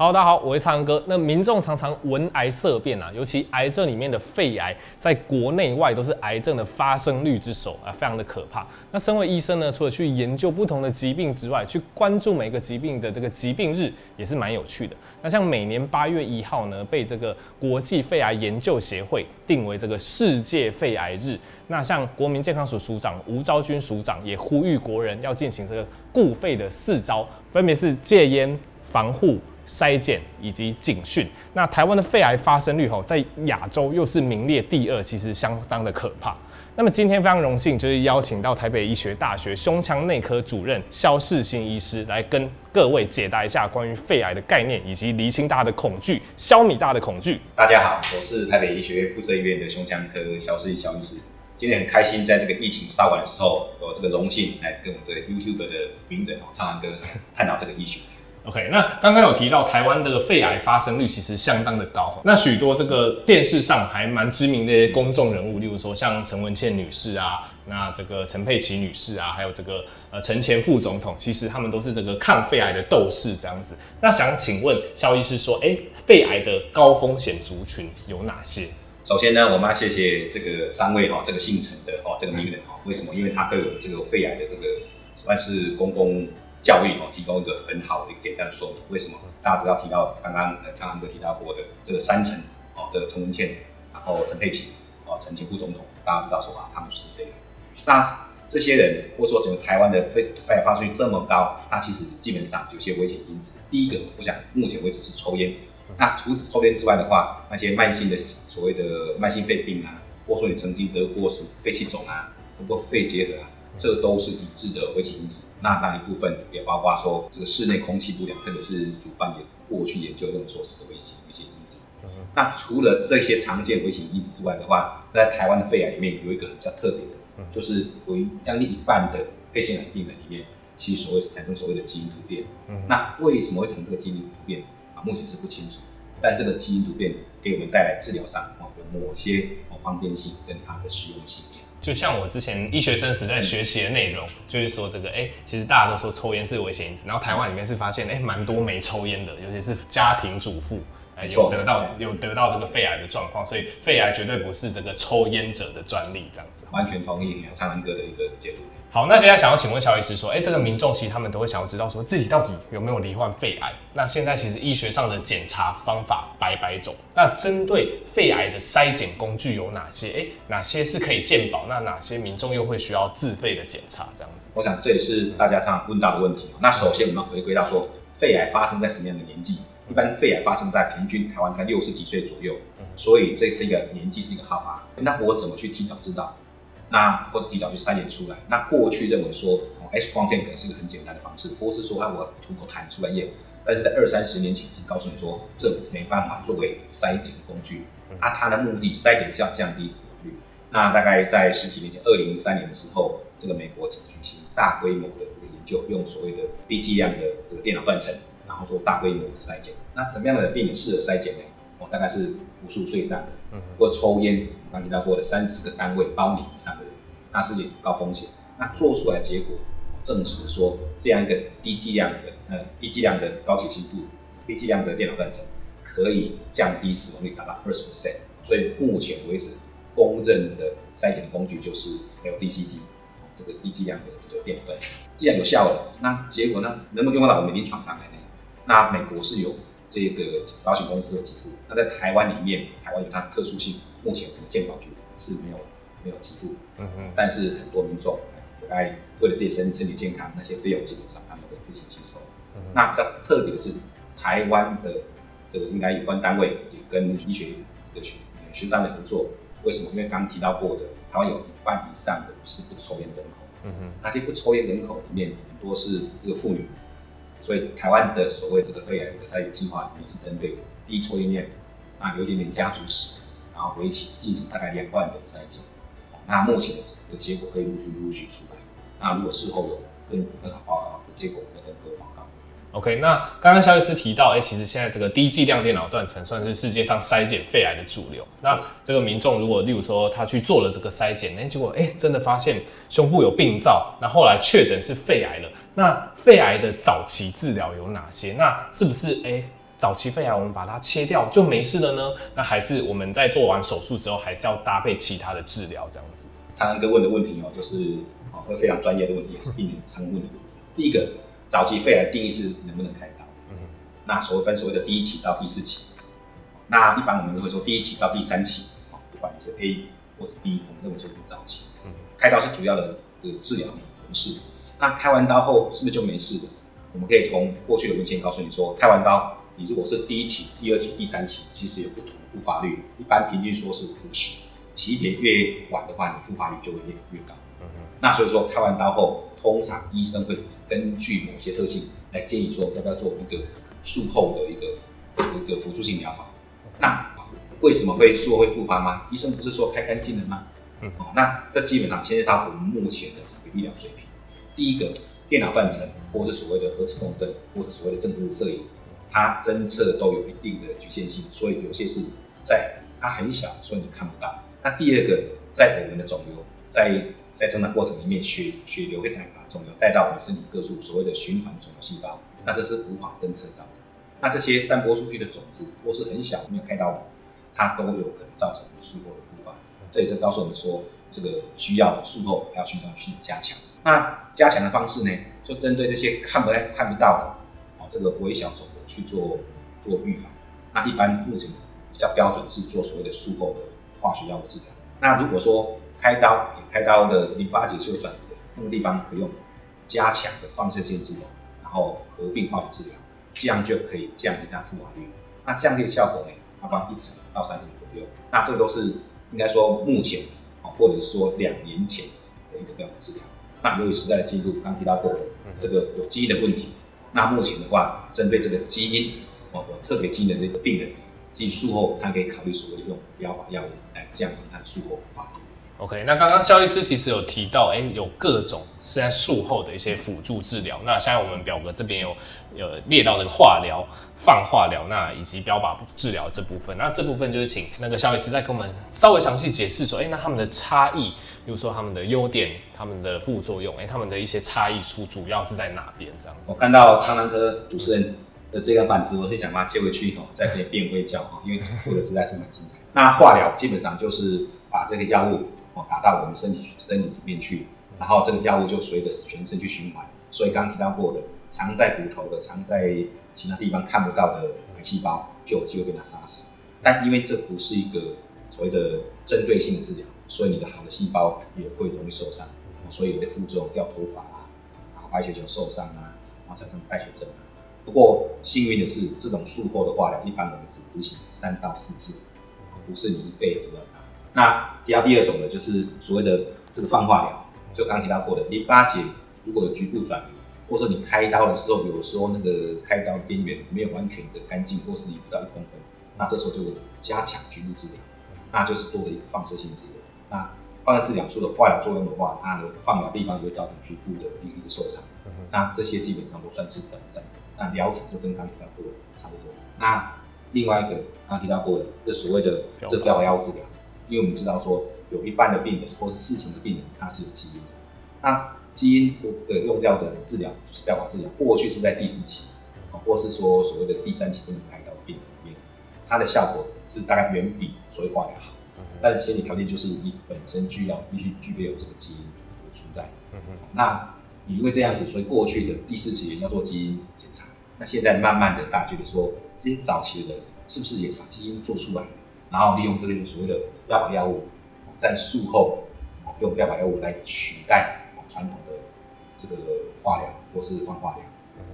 好大家好，我是苍哥。那民众常常闻癌色变啊，尤其癌症里面的肺癌，在国内外都是癌症的发生率之首啊，非常的可怕。那身为医生呢，除了去研究不同的疾病之外，去关注每个疾病的这个疾病日，也是蛮有趣的。那像每年八月一号呢，被这个国际肺癌研究协会定为这个世界肺癌日。那像国民健康署署长吴昭君署长也呼吁国人要进行这个固肺的四招，分别是戒烟、防护。筛检以及警讯，那台湾的肺癌发生率吼，在亚洲又是名列第二，其实相当的可怕。那么今天非常荣幸，就是邀请到台北医学大学胸腔内科主任萧世新医师来跟各位解答一下关于肺癌的概念，以及厘清大家的恐惧，消弭大的恐惧。大家好，我是台北医学院附设医院的胸腔科萧世新萧医师。今天很开心，在这个疫情稍晚的时候，有这个荣幸来跟我们这个 YouTube 的名人哦，苍蓝鸽探讨这个议题。OK，那刚刚有提到台湾的肺癌发生率其实相当的高，那许多这个电视上还蛮知名的一些公众人物，例如说像陈文茜女士啊，那这个陈佩琪女士啊，还有这个呃陈前副总统，其实他们都是这个抗肺癌的斗士这样子。那想请问萧医师说，哎、肺癌的高风险族群有哪些？首先呢，我们要谢谢这个三位哈，这个姓陈的哦，这个名人哈，为什么？因为他都有这个肺癌的这个算是公共。教育哦，提供一个很好的一个简单的说明。为什么？大家知道提到刚刚呃苍蓝鸽提到过的这个三层哦，这个陈文茜，然后陈佩琪哦，陈前副总统，大家知道说啊，他们是肺癌。那这些人或者说整个台湾的肺肺癌发生率这么高，那其实基本上有些危险因子。第一个，我想目前为止是抽烟。那除此抽烟之外的话，那些慢性的所谓的慢性肺病啊，或者说你曾经得过是肺气肿啊，得过肺结核啊。这都是抵制的危险因子。那那一部分也包括说这个室内空气不良，特别是煮饭也过去研究认为说是的危险危险因子。那除了这些常见危险因子之外的话，在台湾的肺癌里面有一个比较特别的，就是有将近一半的肺腺癌病人里面，其实所谓产生所谓的基因突变。那为什么会产生这个基因突变啊？目前是不清楚。但是这个基因突变给我们带来治疗上啊有某些方便性跟它的实用性。就像我之前医学生时代学习的内容，就是说这个，哎、欸，其实大家都说抽烟是危险因子，然后台湾里面是发现，哎、欸，蛮多没抽烟的，尤其是家庭主妇，哎、欸，有得到有得到这个肺癌的状况，所以肺癌绝对不是这个抽烟者的专利，这样子。完全同意苍蓝鸽的一个解读。好，那现在想要请问萧医师说，哎、欸，这个民众其实他们都会想要知道，说自己到底有没有罹患肺癌？那现在其实医学上的检查方法百百种，那针对肺癌的筛检工具有哪些？哎、欸，哪些是可以鉴保？那哪些民众又会需要自费的检查？这样子，我想这也是大家常常问到的问题。那首先我们要回归到说，肺癌发生在什么样的年纪？一般肺癌发生在平均台湾在六十几岁左右，所以这是一个年纪是一个好发。那我怎么去提早知道？那或者提早去筛检出来，那过去认为说 X 光片可能是一个很简单的方式，或是说啊我吐口痰出来验，但是在二三十年前已经告诉你说这没办法作为筛检工具，啊它的目的筛检是要降低死亡率。那大概在十几年前，二零零三年的时候，这个美国曾举行大规模的一个研究，用所谓的低剂量的这个电脑断层，然后做大规模的筛检。那怎么样的病人适合筛检呢？哦，大概是五十五岁以上的，嗯，或抽烟。刚提到过的三十个单位包你以上的人，那是有高风险。那做出来结果证实说，这样一个低剂量的呃低剂量的高解析度、低剂量的电脑断层，可以降低死亡率达到二十 percent。所以目前为止，公认的筛检工具就是 LDCT 这个低剂量的这个电脑断层。既然有效了，那结果呢，能不能用到我们临床上来呢？那美国是有这个保险公司的给付，那在台湾里面，台湾有它的特殊性。目前我们健保局是没有没有给付，嗯嗯，但是很多民众哎，为了自己身身体健康，那些费用基本上他们会自行吸收。嗯、那比较特别的是，台湾的这个应该有关单位也跟医学的学学单位合作。为什么？因为刚刚提到过的，台湾有一半以上的是不抽烟人口，嗯哼，那些不抽烟人口里面很多是这个妇女，所以台湾的所谓这个肺癌的筛检计划也是针对低抽烟量，那，有一点点家族史。然后回起进行大概两万的筛检，那目前的的结果可以陆续陆续出来。那如果事后有更更好报告的结果，再跟各位报告。OK，那刚刚萧医师提到，哎，其实现在这个低剂量电脑断层算是世界上筛检肺癌的主流。那这个民众如果例如说他去做了这个筛检，哎，结果哎真的发现胸部有病灶，那后来确诊是肺癌了。那肺癌的早期治疗有哪些？那是不是哎？早期肺癌我们把它切掉就没事了呢？那还是我们在做完手术之后，还是要搭配其他的治疗这样子？常常哥问的问题哦，就是哦，非常专业的问题，也是病人常问的问题。第一个，早期肺癌定义是能不能开刀？嗯，那所谓分所谓的第一期到第四期，那一般我们都会说第一期到第三期，不管你是 A 或是 B，我们认为就是早期。嗯，开刀是主要的的治疗模式。那开完刀后是不是就没事了？我们可以从过去的文献告诉你说，开完刀，你如果是第一期、第二期、第三期，其实有不同的复发率，一般平均说是五十，期别越晚的话，你复发率就会越越高。那所以说，开完刀后，通常医生会根据某些特性来建议说，要不要做一个术后的一个一个辅助性疗法。那为什么会术后会复发吗？医生不是说开干净了吗？嗯。那这基本上牵涉到我们目前的整个医疗水平。第一个，电脑断层，或是所谓的核磁共振，或是所谓的正负摄影，它侦测都有一定的局限性，所以有些是在它很小，所以你看不到。那第二个，在我们的肿瘤在在成长过程里面，血血流会带把肿瘤带到我们身体各处，所谓的循环肿瘤细胞，那这是无法侦测到的。那这些散播出去的种子，或是很小没有开刀的，它都有可能造成术后的复发。这也是告诉我们说，这个需要术后还要需要去加强。那加强的方式呢，就针对这些看不看不到的，哦，这个微小肿瘤去做做预防。那一般目前比较标准是做所谓的术后的化学药物治疗。那如果说开刀，开刀的淋巴结修转移的那个地方可以用加强的放射线治疗，然后合并化学治疗，这样就可以降低它复发率。那降低的效果呢，差不多一成到三成左右。那这都是应该说目前啊，或者是说两年前的一个标准治疗。那由于时代的进步，刚提到过这个有基因的问题，那目前的话，针对这个基因哦，有特别基因的这个病人，即术后他可以考虑所谓用标靶药物来降低他的术后发生。OK，那刚刚萧医师其实有提到，哎、有各种是在术后的一些辅助治疗。那现在我们表格这边有有列到这个化疗、放化疗，那以及标靶治疗这部分。那这部分就是请那个萧医师再跟我们稍微详细解释说，哎、那他们的差异，比如说他们的优点、他们的副作用，哎、他们的一些差异处主要是在哪边？这样。我看到苍蓝鸽主持人的这个板子，我是想把它接回去以后，再可以变微教哈，因为做的实在是蛮精彩。那化疗基本上就是把这个药物。哦，打到我们身体身体里面去，然后这个药物就随着全身去循环。所以刚刚提到过的，藏在骨头的、藏在其他地方看不到的癌细胞，就有机会被它杀死。但因为这不是一个所谓的针对性的治疗，所以你的好的细胞也会容易受伤。所以有的副作用掉头发啊，然后白血球受伤啊，然后产生败血症啊。不过幸运的是，这种术后的化疗，一般我们只执行三到四次，不是你一辈子的。那提到第二种呢，就是所谓的这个放化疗，就刚刚提到过的淋巴结如果有局部转移，或者说你开刀的时候，有时候那个开刀边缘没有完全的干净，或是你不到一公分，那这时候就会加强局部治疗，那就是做了一个放射性治疗。那放射治疗除了化疗作用的话，它的放疗地方就会造成局部的一个受伤。那这些基本上都算是短暂的，那疗程就跟刚刚提到过的差不多。那另外一个刚刚提到过的，这所谓的这标靶治疗。因为我们知道说，有一半的病人或是四成的病人，他是有基因的。那基因的用药的治疗，就是标靶治疗，过去是在第四期，或是说所谓的第三期不能开刀的病人里面，它的效果是大概远比所谓化疗好。但是前提条件就是你本身具要必须具备有这个基因的存在。那你因为这样子，所以过去的第四期也要做基因检查。那现在慢慢的，大家觉得说，这些早期的人是不是也把基因做出来？然后利用这个所谓的标靶药物，在术后用标靶药物来取代传统的这个化疗或是放化疗。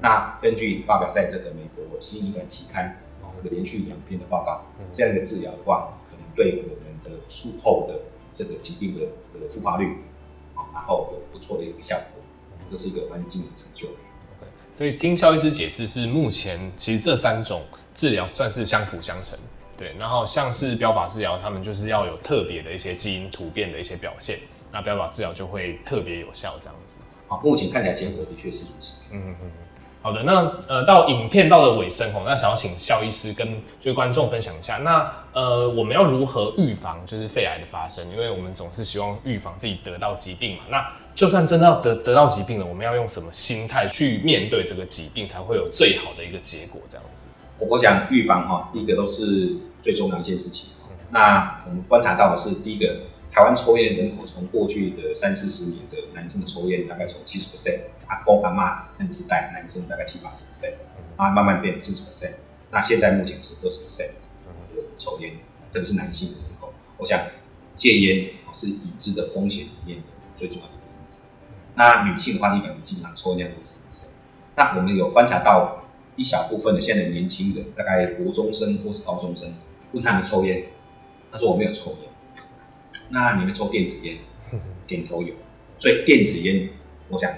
那根据发表在这个美国新医学期刊这个连续两篇的报告，这样的治疗的话，可能对我们的术后的这个疾病的这个复发率，然后有不错的一个效果，这是一个蛮惊人的成就。所以听肖医师解释，是目前其实这三种治疗算是相辅相成。对，然后像是标靶治疗，他们就是要有特别的一些基因突变的一些表现，那标靶治疗就会特别有效这样子。好，目前看起来结果的确是如此。嗯嗯嗯。好的，那呃到影片到了尾声哦，那想要请肖医师跟就是观众分享一下，那呃我们要如何预防就是肺癌的发生？因为我们总是希望预防自己得到疾病嘛。那就算真的要得得到疾病了，我们要用什么心态去面对这个疾病，才会有最好的一个结果？这样子。我想预防哈，第一个都是最重要一件事情。那我们观察到的是，第一个，台湾抽烟人口从过去的三四十年的男生的抽烟大概从七十 percent，阿公阿妈那个时代男生大概七八十 percent，啊慢慢变四十 percent，那现在目前是二十 percent 的抽烟，特别是男性的人口。我想戒烟是已知的风险里面的最重要的一个因子。那女性的话，一般基本上抽烟量都是十 percent。那我们有观察到一小部分的现在的年轻人，大概国中生或是高中生，问他们抽烟。他说我没有抽烟，那你们抽电子烟？点头有。所以电子烟，我想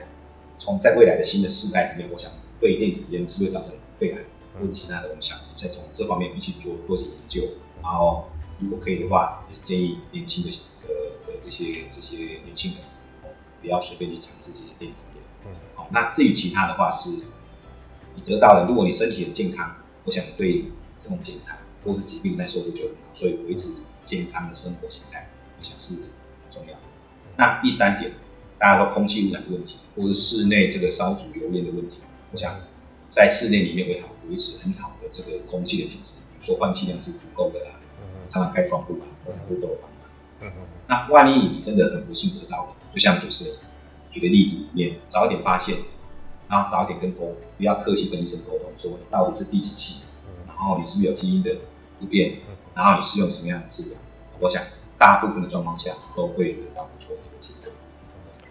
从在未来的新的世代里面，我想对电子烟是不是造成肺癌或者其他的影响，再从这方面一起做多些研究。然后如果可以的话，也是建议年轻的呃的这些这些年轻人，不要随便去尝试这些电子烟。好，那至于其他的话，就是你得到了，如果你身体很健康，我想对这种检查或是疾病耐受度就很好，所以维持。健康的生活形态，我想是很重要的。那第三点，大家说空气污染的问题，或者室内这个烧煮油烟的问题，我想在室内里面会好维持很好的这个空气的品质，比如说换气量是足够的啦，常常开窗户啊，我想都都有帮忙。那万一你真的很不幸得到了，就像主持人举的例子里面，早一点发现，然后早一点跟沟，不要客气跟医生沟通，说你到底是第几期，然后你是不是有基因的突变。然后你是用什么样的治疗？我想大部分的状况下都会得到不错的。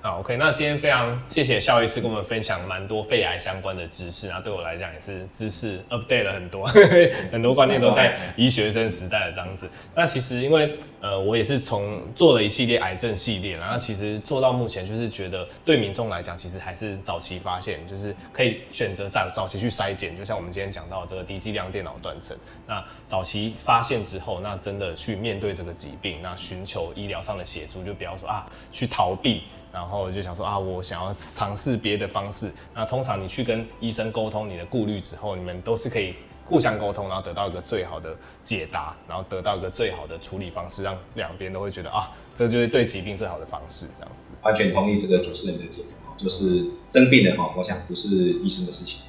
好，OK，那今天非常谢谢肖医师跟我们分享蛮多肺癌相关的知识啊，对我来讲也是知识 update 了很多，很多观念都在医学生时代的这样子。那其实因为呃我也是从做了一系列癌症系列，然后其实做到目前就是觉得对民众来讲，其实还是早期发现，就是可以选择早早期去筛检，就像我们今天讲到这个低剂量电脑断层，那早期发现之后，那真的去面对这个疾病，那寻求医疗上的协助，就不要说啊去逃避。然后就想说啊，我想要尝试别的方式。那通常你去跟医生沟通你的顾虑之后，你们都是可以互相沟通，然后得到一个最好的解答，然后得到一个最好的处理方式，让两边都会觉得啊，这就是对疾病最好的方式。这样子，完全同意这个主持人的解读，就是生病了哈，我想不是医生的事情，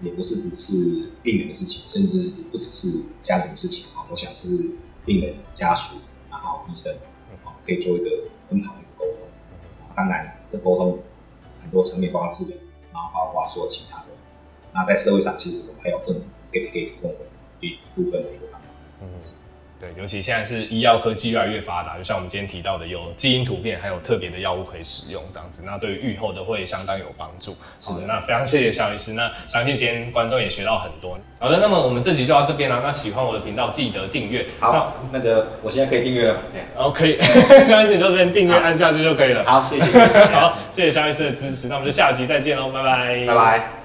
也不是只是病人的事情，甚至不只是家人的事情啊。我想是病人家属，然后医生可以做一个。当然，这沟通很多层面，包括治疗，然后包括说其他的。那在社会上，其实我们还有政府可以可以提供一部分的一个帮忙。嗯。对，尤其现在是医药科技越来越发达，就像我们今天提到的，有基因突变，还有特别的药物可以使用，这样子，那对于愈后的会相当有帮助。是的，那非常谢谢肖医师，那相信今天观众也学到很多。好的，那么我们这集就到这边了。那喜欢我的频道，记得订阅。好，那，那个我现在可以订阅了。OK，萧医师你就这边订阅按下去就可以了。好，谢谢。好，谢谢肖医师的支持。那我们就下集再见喽，拜拜。拜拜。